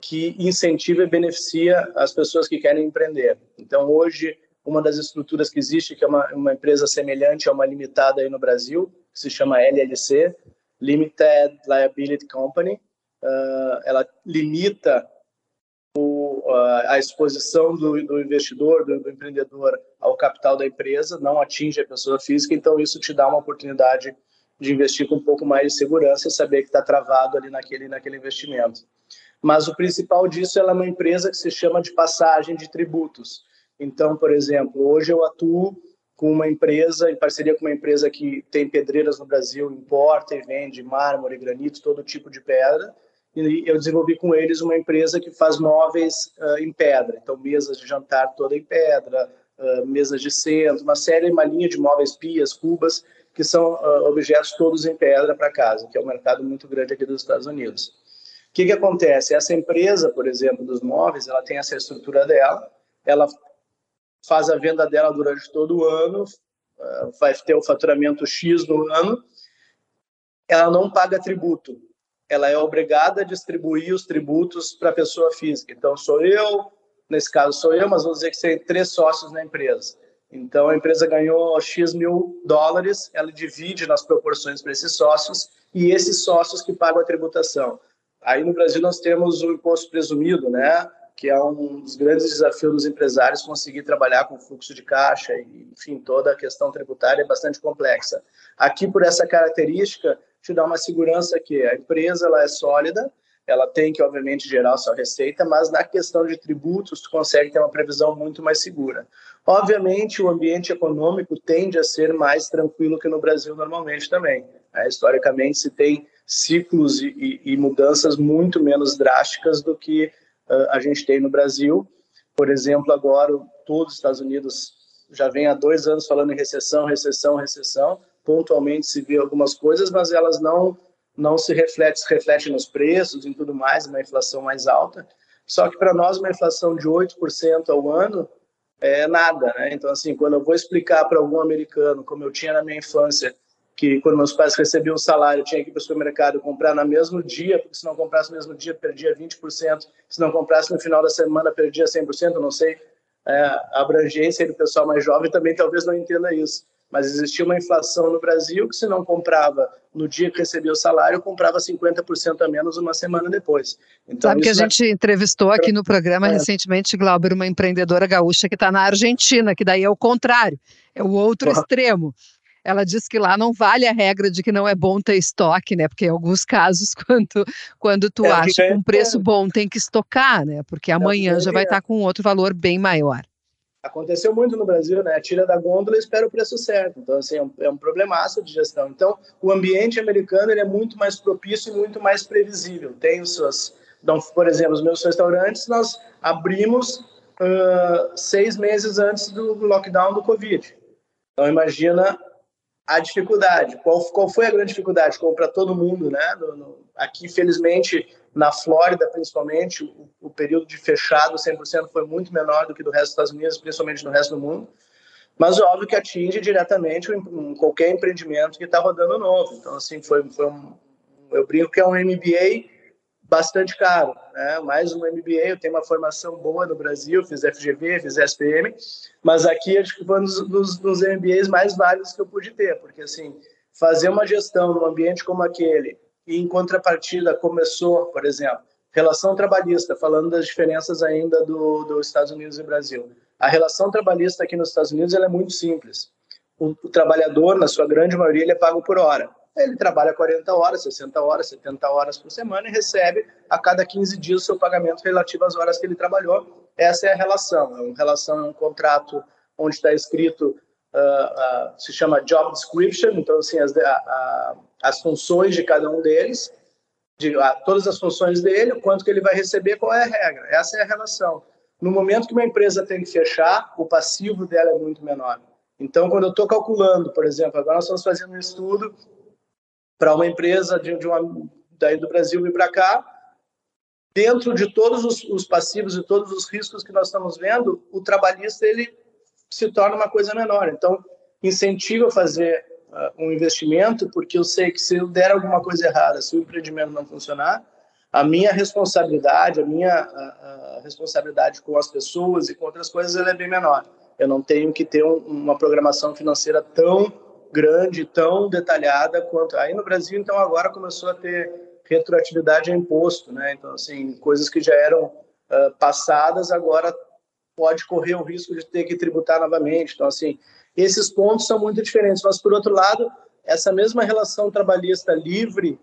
Speaker 5: que incentiva e beneficia as pessoas que querem empreender. Então, hoje, uma das estruturas que existe, que é uma, uma empresa semelhante a uma limitada aí no Brasil, que se chama LLC, Limited Liability Company, uh, ela limita o, uh, a exposição do, do investidor, do, do, empreendedor ao capital da empresa, não atinge a pessoa física, então isso te dá uma oportunidade de investir com um pouco mais de segurança e saber que está travado ali naquele, naquele investimento. Mas o principal disso é uma empresa que se chama de passagem de tributos. Então, por exemplo, hoje eu atuo com uma empresa, em parceria com uma empresa que tem pedreiras no Brasil, importa e vende mármore, granito, todo tipo de pedra, e eu desenvolvi com eles uma empresa que faz móveis uh, em pedra, então mesas de jantar toda em pedra, uh, mesas de centro, uma série, uma linha de móveis, pias, cubas, que são uh, objetos todos em pedra para casa, que é um mercado muito grande aqui dos Estados Unidos. O que, que acontece? Essa empresa, por exemplo, dos móveis, ela tem essa estrutura dela, ela faz a venda dela durante todo o ano, vai ter o faturamento X no ano, ela não paga tributo ela é obrigada a distribuir os tributos para a pessoa física. Então, sou eu, nesse caso sou eu, mas vamos dizer que tem três sócios na empresa. Então, a empresa ganhou X mil dólares, ela divide nas proporções para esses sócios e esses sócios que pagam a tributação. Aí no Brasil nós temos o imposto presumido, né? que é um dos grandes desafios dos empresários conseguir trabalhar com fluxo de caixa e, enfim, toda a questão tributária é bastante complexa. Aqui, por essa característica, te dá uma segurança que a empresa ela é sólida, ela tem que, obviamente, gerar sua receita, mas na questão de tributos, tu consegue ter uma previsão muito mais segura. Obviamente, o ambiente econômico tende a ser mais tranquilo que no Brasil normalmente também. É, historicamente, se tem ciclos e, e, e, mudanças muito menos drásticas do que uh, a gente tem no Brasil. Por exemplo, agora, todos os Estados Unidos já vem há dois anos falando em recessão, recessão, recessão pontualmente se vê algumas coisas, mas elas não não se refletem, se reflete nos preços e tudo mais, uma inflação mais alta. Só que para nós uma inflação de 8% ao ano é nada, né? Então assim, quando eu vou explicar para algum americano, como eu tinha na minha infância, que quando meus pais recebiam o salário, eu tinha que ir para o supermercado comprar no mesmo dia, porque se não comprasse no mesmo dia, perdia 20%, se não comprasse no final da semana, perdia 100%, eu não sei é, a abrangência do pessoal mais jovem também talvez não entenda isso mas existia uma inflação no Brasil que se não comprava no dia que recebia o salário, comprava 50% a menos uma semana depois.
Speaker 2: Então, Sabe que a gente entrevistou aqui no programa é. recentemente, Glauber, uma empreendedora gaúcha que está na Argentina, que daí é o contrário, é o outro extremo. Ela diz que lá não vale a regra de que não é bom ter estoque, né? Porque em alguns casos, [laughs] quando, quando tu é, acha que um preço bom tem que estocar, né? Porque é amanhã já vai estar tá com outro valor bem maior.
Speaker 5: Aconteceu muito no Brasil, né? Tira da gôndola e espera o preço certo. Então, assim, é um, é um problemaço de gestão. Então, o ambiente americano ele é muito mais propício e muito mais previsível. Tem seus... Então, por exemplo, os meus restaurantes, nós abrimos uh, seis meses antes do lockdown do Covid. Então, imagina a dificuldade. Qual, qual foi a grande dificuldade? Como para todo mundo, né? No, no, aqui, felizmente, na Flórida, principalmente, o, o, período de fechado 100% foi muito menor do que do resto dos Estados Unidos, principalmente no resto do mundo. Mas óbvio que atinge diretamente um, qualquer empreendimento que está rodando novo. Então, assim, foi, foi um, eu brinco que é um MBA bastante caro, né? Mais um MBA, eu tenho uma formação boa no Brasil, fiz FGV, fiz SPM, mas aqui acho que foi um dos, dos, dos MBAs mais válidos que eu pude ter, porque assim, fazer uma gestão num ambiente como aquele, e em contrapartida começou, por exemplo, relação trabalhista, falando das diferenças ainda do, dos Estados Unidos e Brasil. A relação trabalhista aqui nos Estados Unidos é muito simples. O, o trabalhador, na sua grande maioria, ele é pago por hora. Ele trabalha 40 horas, 60 horas, 70 horas por semana e recebe a cada 15 dias o seu pagamento relativo às horas que ele trabalhou. Essa é a relação. É uma relação, é um contrato onde está escrito uh, se chama job description, então assim as, a, as funções de cada um deles, de, todas as funções dele, o quanto que ele vai receber, qual é a regra. Essa é a relação. No momento que uma empresa tem que fechar, o passivo dela é muito menor. Então, quando eu estou calculando, por exemplo, agora nós estamos fazendo um estudo para uma empresa de, de uma, daí do Brasil vir para cá, dentro de todos os, os, passivos e todos os riscos que nós estamos vendo, o trabalhista ele se torna uma coisa menor. Então, incentivo a fazer uh, um investimento, porque eu sei que se eu der alguma coisa errada, se o empreendimento não funcionar, a minha responsabilidade, a minha a, a responsabilidade com as pessoas e com outras coisas, ela é bem menor. Eu não tenho que ter um, uma programação financeira tão grande, tão detalhada quanto aí no Brasil. Então agora começou a ter retroatividade a imposto, né? Então assim coisas que já eram uh, passadas agora pode correr o risco de ter que tributar novamente. Então, assim, esses pontos são muito diferentes. Mas, por outro lado, essa mesma relação trabalhista livre,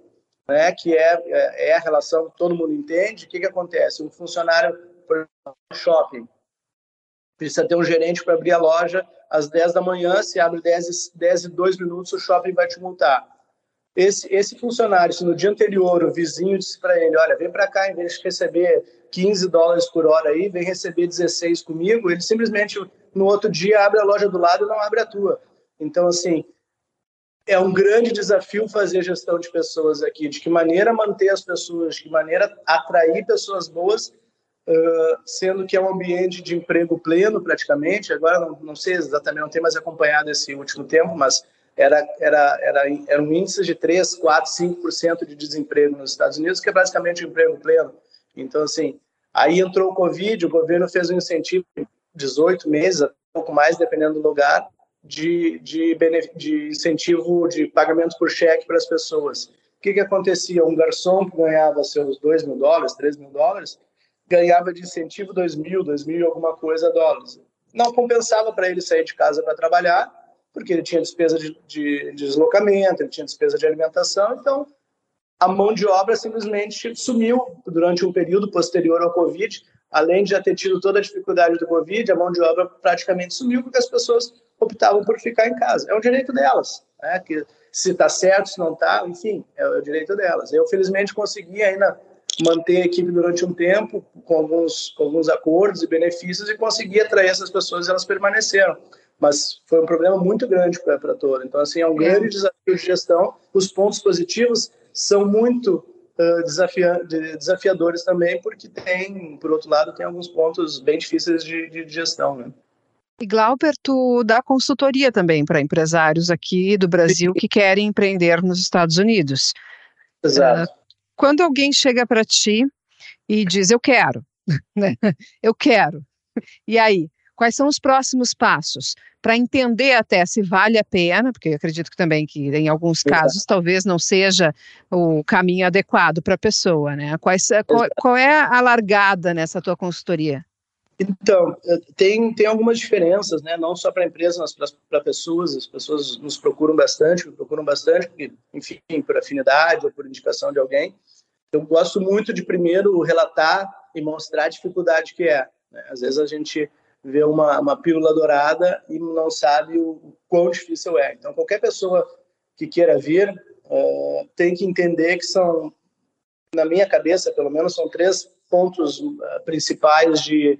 Speaker 5: né, que é, é, é a relação que todo mundo entende, o que, que acontece? Um funcionário, por shopping, precisa ter um gerente para abrir a loja às 10 da manhã, se abre 10, 10 e 2 minutos, o shopping vai te multar. Esse, esse funcionário, se no dia anterior o vizinho disse para ele, olha, vem para cá, em vez de receber 15 dólares por hora aí, vem receber 16 comigo, ele simplesmente no outro dia abre a loja do lado e não abre a tua. Então, assim, é um grande desafio fazer gestão de pessoas aqui, de que maneira manter as pessoas, de que maneira atrair pessoas boas, uh, sendo que é um ambiente de emprego pleno praticamente. Agora não, não sei exatamente, não tenho mais acompanhado esse último tempo, mas era, era, era, era um índice de 3, 4, 5% de desemprego nos Estados Unidos, que é basicamente um emprego pleno. Então, assim, aí entrou o Covid, o governo fez um incentivo de 18 meses, um pouco mais, dependendo do lugar, de, de, de incentivo de pagamento por cheque para as pessoas. O que, que acontecia? Um garçom que ganhava seus 2 mil dólares, 3 mil dólares, ganhava de incentivo 2 mil, 2 mil e alguma coisa dólares. Não compensava para ele sair de casa para trabalhar, porque ele tinha despesa de, de, de, deslocamento, ele tinha despesa de alimentação, então a mão de obra simplesmente sumiu durante um período posterior ao Covid. Além de já ter tido toda a dificuldade do Covid, a mão de obra praticamente sumiu porque as pessoas optavam por ficar em casa. É um direito delas, né? que se está certo, se não está, enfim, é o direito delas. Eu, felizmente, consegui ainda manter a equipe durante um tempo, com alguns, com alguns acordos e benefícios, e consegui atrair essas pessoas e elas permaneceram. Mas foi um problema muito grande para a Toro. Então, assim, é um grande desafio de gestão. Os pontos positivos são muito uh, desafia desafiadores também, porque tem, por outro lado, tem alguns pontos bem difíceis de, de gestão, né?
Speaker 2: E Glauber, tu dá consultoria também para empresários aqui do Brasil que querem empreender nos Estados Unidos.
Speaker 5: Exato. Uh,
Speaker 2: quando alguém chega para ti e diz, eu quero, [laughs] né? eu quero, e aí, quais são os próximos passos? Para entender até se vale a pena, porque eu acredito que também que em alguns casos talvez não seja o caminho adequado para a pessoa, né? Quais, qual, qual é a largada nessa tua consultoria?
Speaker 5: Então, eh, tem, tem algumas diferenças, né? não só para a empresa, mas para pessoas. As pessoas nos procuram bastante, procuram bastante, enfim, por afinidade ou por indicação de alguém. Eu gosto muito de primeiro relatar e mostrar a dificuldade que é. Né? Às vezes a gente vê uma, uma pílula dourada e não sabe o, o quão difícil é. Então, qualquer pessoa que queira vir uh, tem que entender que são, na minha cabeça, pelo menos, são três pontos uh, principais de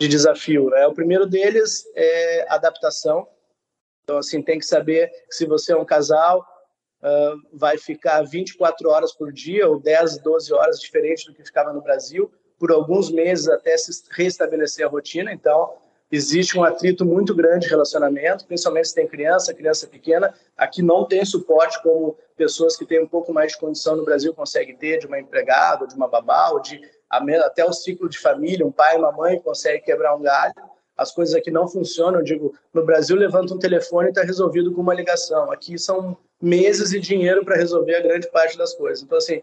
Speaker 5: de desafio. Né? O primeiro deles é adaptação. Então, assim, tem que saber que se você é um casal, uh, vai ficar 24 horas por dia ou 10, 12 horas, diferente do que ficava no Brasil, por alguns meses até se restabelecer a rotina. Então, existe um atrito muito grande de relacionamento, principalmente se tem criança, criança pequena. Aqui não tem suporte como pessoas que têm um pouco mais de condição no Brasil conseguem ter, de uma empregada, de uma babá, ou de até o ciclo de família, um pai e uma mãe consegue quebrar um galho. As coisas aqui não funcionam. Eu digo, no Brasil levanta um telefone e está resolvido com uma ligação. Aqui são meses e dinheiro para resolver a grande parte das coisas. Então, assim,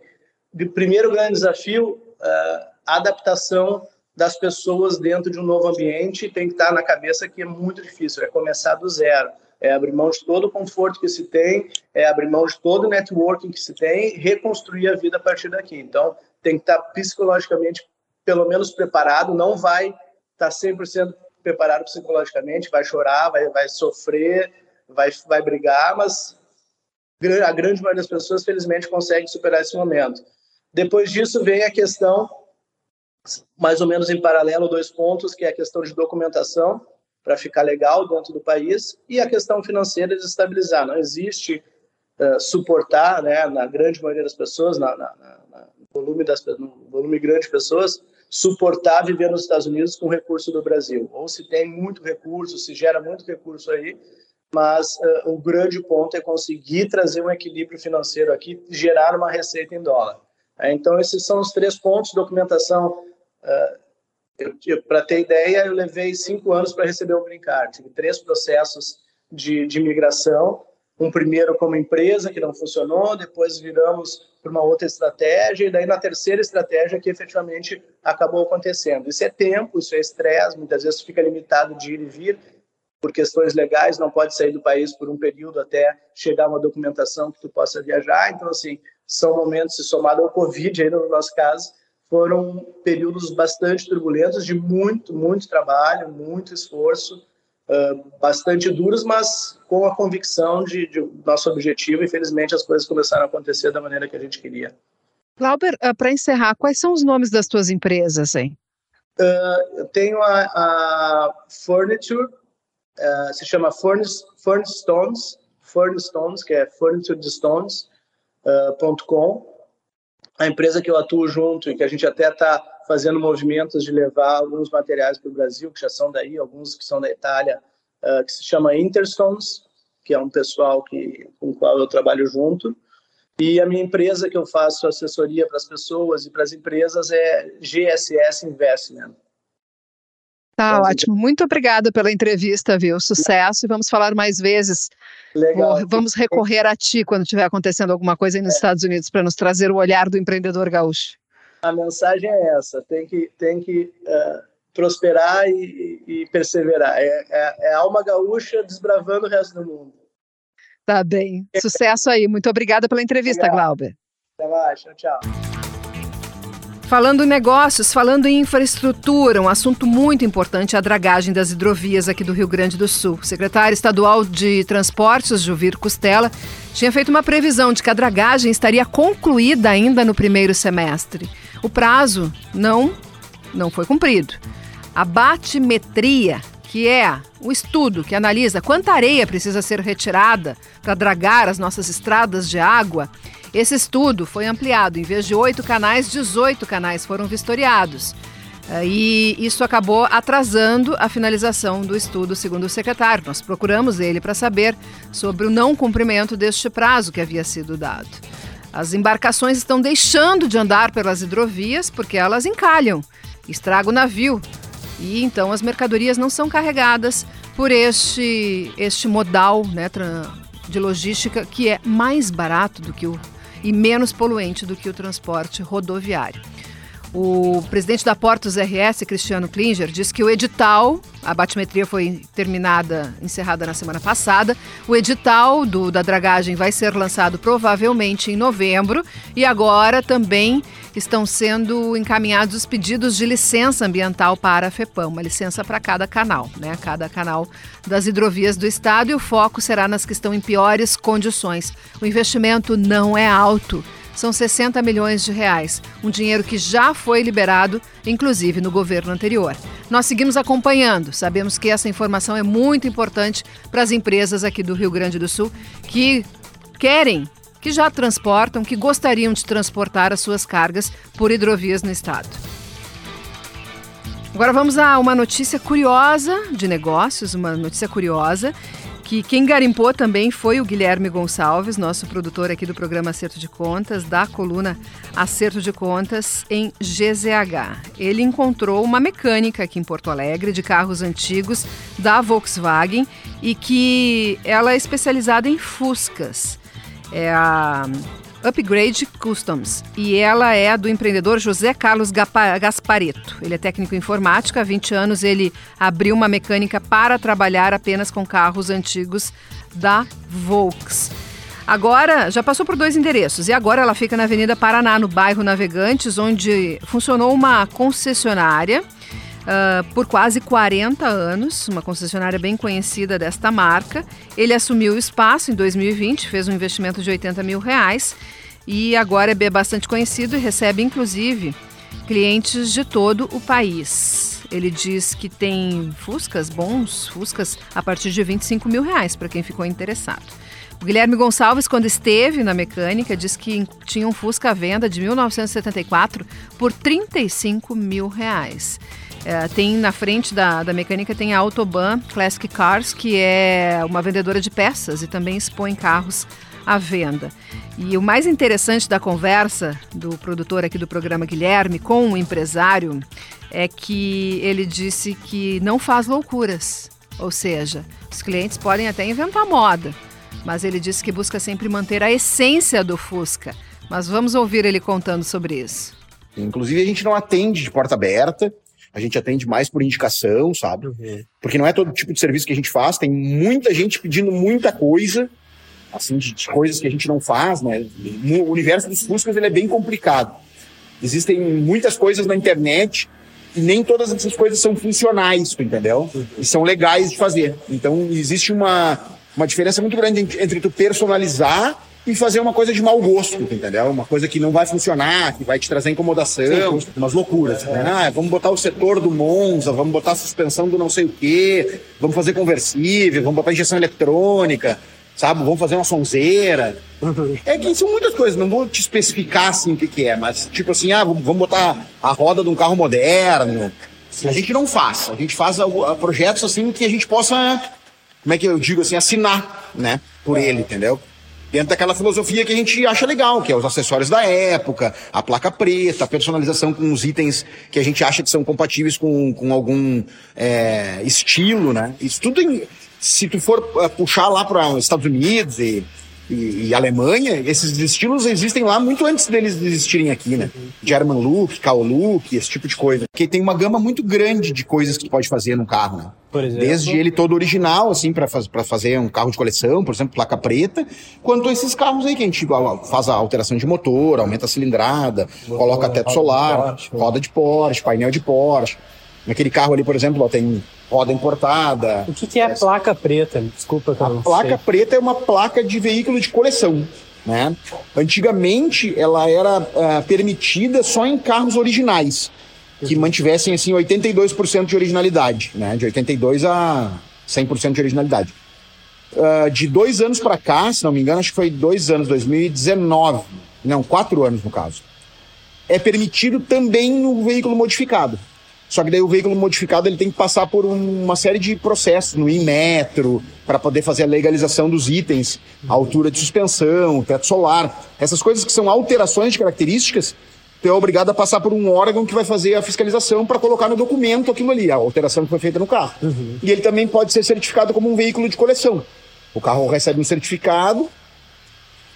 Speaker 5: o primeiro grande desafio, uh, adaptação das pessoas dentro de um novo ambiente tem que estar na cabeça que é muito difícil, é começar do zero, é abrir mão de todo o conforto que se tem, é abrir mão de todo o networking que se tem, reconstruir a vida a partir daqui. Então, tem que estar psicologicamente pelo menos preparado, não vai estar 100% preparado psicologicamente, vai chorar, vai, vai sofrer, vai, vai brigar, mas a grande maioria das pessoas, felizmente, consegue superar esse momento. Depois disso vem a questão, mais ou menos em paralelo, dois pontos, que é a questão de documentação, para ficar legal dentro do país, e a questão financeira de estabilizar. Não existe uh, suportar, né, na grande maioria das pessoas, na, na, na volume, das, no volume grande de pessoas, suportar viver nos Estados Unidos com recurso do Brasil. Ou se tem muito recurso, se gera muito recurso aí, mas uh, o grande ponto é conseguir trazer um equilíbrio financeiro aqui, gerar uma receita em dólar. É, então, esses são os três pontos. Documentação, para ter ideia, eu levei cinco anos para receber o Green Card. Tive três processos de, de migração. Um primeiro como empresa, que não funcionou, depois viramos para uma outra estratégia, e daí na terceira estratégia que efetivamente acabou acontecendo. Isso é tempo, isso é estresse, muitas vezes fica limitado de ir e vir, por questões legais, não pode sair do país por um período até chegar uma documentação que tu possa viajar. Então, assim, são momentos, somado ao Covid, ainda no nosso caso, foram períodos bastante turbulentos, de muito, muito trabalho, muito esforço, uh, bastante duros, mas com a convicção de, de nosso objetivo. Infelizmente, as coisas começaram a acontecer da maneira que a gente queria.
Speaker 2: Glauber, uh, para encerrar, quais são os nomes das tuas empresas, hein?
Speaker 5: Uh, eu tenho a, a Furniture, se chama Furnace, Furnace Stones, Furnace Stones, que é furniturestones.com. a empresa que eu atuo junto e que a gente até está fazendo movimentos de levar alguns materiais para o Brasil, que já são daí, alguns que são da Itália, uh, que se chama Interstones, que é um pessoal que, com o qual eu trabalho junto. E a minha empresa que eu faço assessoria para as pessoas e para as empresas é GSS Investment.
Speaker 2: Tá então, ótimo. Muito obrigada pela entrevista, viu? Sucesso e vamos falar mais vezes.
Speaker 5: Legal.
Speaker 2: Vamos recorrer a ti quando estiver acontecendo alguma coisa aí nos é. Estados Unidos para nos trazer o olhar do empreendedor gaúcho.
Speaker 5: A mensagem é essa: tem que, tem que uh, prosperar e, e perseverar. É, é, é a alma gaúcha desbravando o resto do mundo.
Speaker 2: Tá bem. Sucesso aí. Muito obrigada pela entrevista, Legal. Glauber.
Speaker 5: Até mais. Tchau, tchau.
Speaker 2: Falando em negócios, falando em infraestrutura, um assunto muito importante é a dragagem das hidrovias aqui do Rio Grande do Sul. O secretário estadual de Transportes, Juvir Costela, tinha feito uma previsão de que a dragagem estaria concluída ainda no primeiro semestre. O prazo não, não foi cumprido. A batimetria que é o estudo que analisa quanta areia precisa ser retirada para dragar as nossas estradas de água. Esse estudo foi ampliado. Em vez de oito canais, 18 canais foram vistoriados. Eh, e isso acabou atrasando a finalização do estudo, segundo o secretário. Nós procuramos ele para saber sobre o não cumprimento deste prazo que havia sido dado. As embarcações estão deixando de andar pelas hidrovias porque elas encalham, estragam o navio, e então as mercadorias não são carregadas por este, este modal né, de logística que é mais barato do que o e menos poluente do que o transporte rodoviário. O presidente da Portos RS, Cristiano Klinger, diz que o edital, a batimetria foi terminada, encerrada na semana passada, o edital do, da dragagem vai ser lançado provavelmente em novembro e agora também estão sendo encaminhados os pedidos de licença ambiental para a FEPAM, uma licença para cada canal, né? Cada canal das hidrovias do estado e o foco será nas que estão em piores condições. O investimento não é alto. São 60 milhões de reais, um dinheiro que já foi liberado, inclusive no governo anterior. Nós seguimos acompanhando, sabemos que essa informação é muito importante para as empresas aqui do Rio Grande do Sul que querem que já transportam, que gostariam de transportar as suas cargas por hidrovias no estado. Agora vamos a uma notícia curiosa de negócios, uma notícia curiosa que quem garimpou também foi o Guilherme Gonçalves, nosso produtor aqui do programa Acerto de Contas, da coluna Acerto de Contas em GZH. Ele encontrou uma mecânica aqui em Porto Alegre de carros antigos da Volkswagen e que ela é especializada em Fuscas é a Upgrade Customs e ela é do empreendedor José Carlos Gaspareto. Ele é técnico em informática, há 20 anos ele abriu uma mecânica para trabalhar apenas com carros antigos da Volks. Agora, já passou por dois endereços e agora ela fica na Avenida Paraná, no bairro Navegantes, onde funcionou uma concessionária uh, por quase 40 anos, uma concessionária bem conhecida desta marca. Ele assumiu o espaço em 2020, fez um investimento de 80 mil reais e agora é bastante conhecido e recebe inclusive clientes de todo o país. Ele diz que tem Fuscas bons, Fuscas a partir de 25 mil reais, para quem ficou interessado. O Guilherme Gonçalves, quando esteve na mecânica, disse que tinha um Fusca à venda de 1974 por 35 mil reais. É, tem na frente da, da mecânica tem a Autobahn Classic Cars, que é uma vendedora de peças e também expõe carros à venda. E o mais interessante da conversa do produtor aqui do programa Guilherme com o empresário é que ele disse que não faz loucuras. Ou seja, os clientes podem até inventar moda, mas ele disse que busca sempre manter a essência do Fusca. Mas vamos ouvir ele contando sobre isso.
Speaker 6: Inclusive, a gente não atende de porta aberta, a gente atende mais por indicação, sabe? Uhum. Porque não é todo tipo de serviço que a gente faz, tem muita gente pedindo muita coisa, assim, de, de coisas que a gente não faz, né? O universo dos Fuscas ele é bem complicado. Existem muitas coisas na internet E nem todas essas coisas são funcionais, tu entendeu? E são legais de fazer. Então existe uma, uma diferença muito grande entre, entre tu personalizar e fazer uma coisa de mau gosto, entendeu? Uma coisa que não vai funcionar, que vai te trazer incomodação, umas loucuras. Né? Ah, vamos botar o setor do Monza, vamos botar a suspensão do não sei o quê, vamos fazer conversível, vamos botar injeção eletrônica, sabe? Vamos fazer uma sonzeira. É que são muitas coisas, não vou te especificar assim o que, que é, mas tipo assim, ah, vamos botar a roda de um carro moderno. A gente não faz, a gente faz projetos assim que a gente possa, como é que eu digo assim, assinar, né, por ele, entendeu? Dentro daquela filosofia que a gente acha legal, que é os acessórios da época, a placa preta, a personalização com os itens que a gente acha que são compatíveis com, com algum é, estilo, né? Isso tudo, em, se tu for uh, puxar lá para os Estados Unidos e e, e, Alemanha, esses estilos existem lá muito antes deles existirem aqui, né? German look, cow look, esse tipo de coisa. Porque tem uma gama muito grande de coisas que tu pode fazer no carro, né? Desde ele todo original, assim, para faz, fazer um carro de coleção, por exemplo, placa preta, quanto esses carros aí que a gente faz a alteração de motor, aumenta a cilindrada, motor, coloca teto solar, Porsche, roda de Porsche, painel de Porsche. Naquele carro ali, por exemplo, ó, tem roda importada.
Speaker 7: O que, que é a placa preta? Desculpa que
Speaker 6: A placa sei. preta é uma placa de veículo de coleção. Né? Antigamente ela era uh, permitida só em carros originais, que uhum. mantivessem assim 82% de originalidade, né? de 82 a 100% de originalidade. Uh, de dois anos para cá, se não me engano, acho que foi dois anos, 2019, não, quatro anos no caso, é permitido também no veículo modificado. Só que daí o veículo modificado ele tem que passar por uma série de processos no Inmetro para poder fazer a legalização dos itens, a altura de suspensão, teto solar, essas coisas que são alterações de características, tu é obrigado a passar por um órgão que vai fazer a fiscalização para colocar no documento aquilo ali, a alteração que foi feita no carro. Uhum. E ele também pode ser certificado como um veículo de coleção. O carro recebe um certificado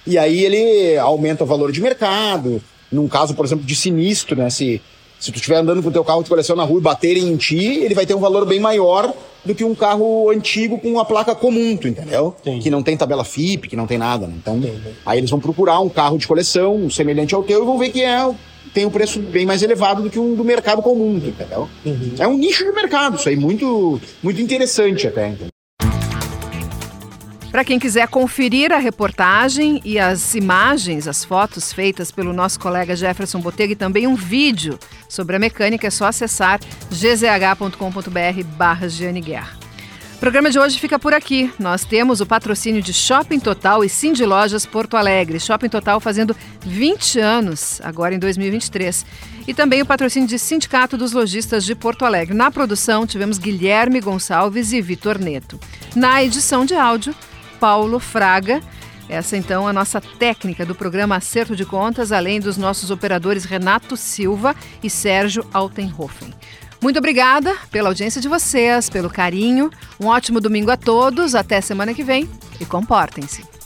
Speaker 6: e aí ele aumenta o valor de mercado. Num caso, por exemplo, de sinistro, né? Se se tu estiver andando com o teu carro de coleção na rua e baterem em ti, ele vai ter um valor bem maior do que um carro antigo com uma placa comum, tu entendeu? Que não tem tabela FIP, que não tem nada. Né? Então, aí eles vão procurar um carro de coleção semelhante ao teu e vão ver que é tem um preço bem mais elevado do que um do mercado comum, entendeu? Uhum. É um nicho de mercado, isso aí muito muito interessante até. Entendeu?
Speaker 2: Para quem quiser conferir a reportagem e as imagens, as fotos feitas pelo nosso colega Jefferson Botega e também um vídeo sobre a mecânica, é só acessar gzh.com.br barra Guerra. O programa de hoje fica por aqui. Nós temos o patrocínio de Shopping Total e Cindy Lojas Porto Alegre. Shopping Total fazendo 20 anos, agora em 2023. E também o patrocínio de Sindicato dos Lojistas de Porto Alegre. Na produção tivemos Guilherme Gonçalves e Vitor Neto. Na edição de áudio, Paulo Fraga. Essa então é a nossa técnica do programa Acerto de Contas, além dos nossos operadores Renato Silva e Sérgio Altenhofen. Muito obrigada pela audiência de vocês, pelo carinho. Um ótimo domingo a todos. Até semana que vem e comportem-se.